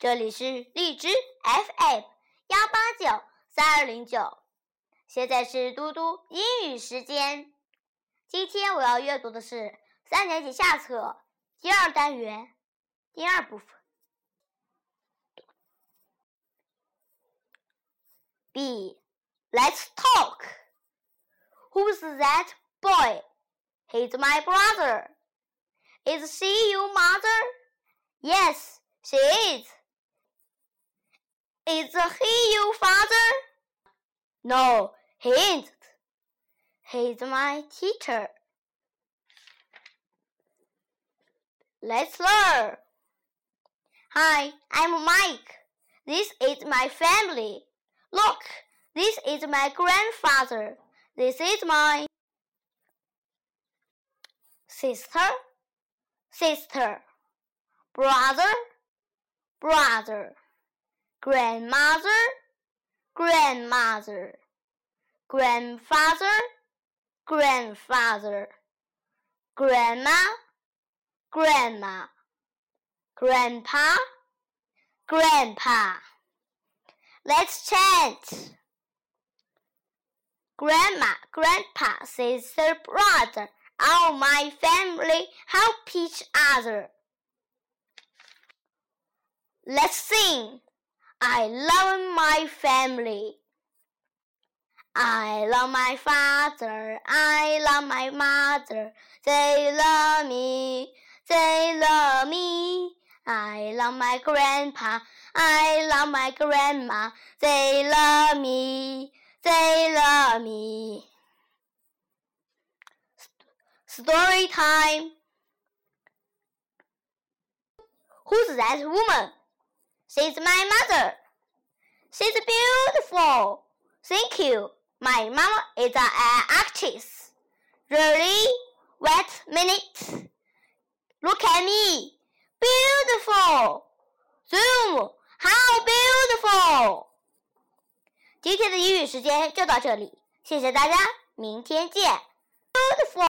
这里是荔枝 FM 幺八九三二零九，现在是嘟嘟英语时间。今天我要阅读的是三年级下册第二单元第二部分。B. Let's talk. Who's that boy? He's my brother. Is she your mother? Yes, she is. Is he your father? No, he isn't. He's my teacher. Let's learn. Hi, I'm Mike. This is my family. Look, this is my grandfather. This is my sister, sister, brother, brother, grandmother, grandmother, grandfather, grandfather, grandma, grandma, grandpa, grandpa. Let's chant. Grandma, grandpa, sister, brother, all my family help each other. Let's sing. I love my family. I love my father. I love my mother. They love me. They love me. I love my grandpa. I love my grandma. They love me. They love me. Story time. Who's that woman? She's my mother. She's beautiful. Thank you. My mama is an actress. Really? Wait a minute. Look at me. Beautiful. Zoom. How beautiful. 今天的英语时间就到这里，谢谢大家，明天见。Beautiful.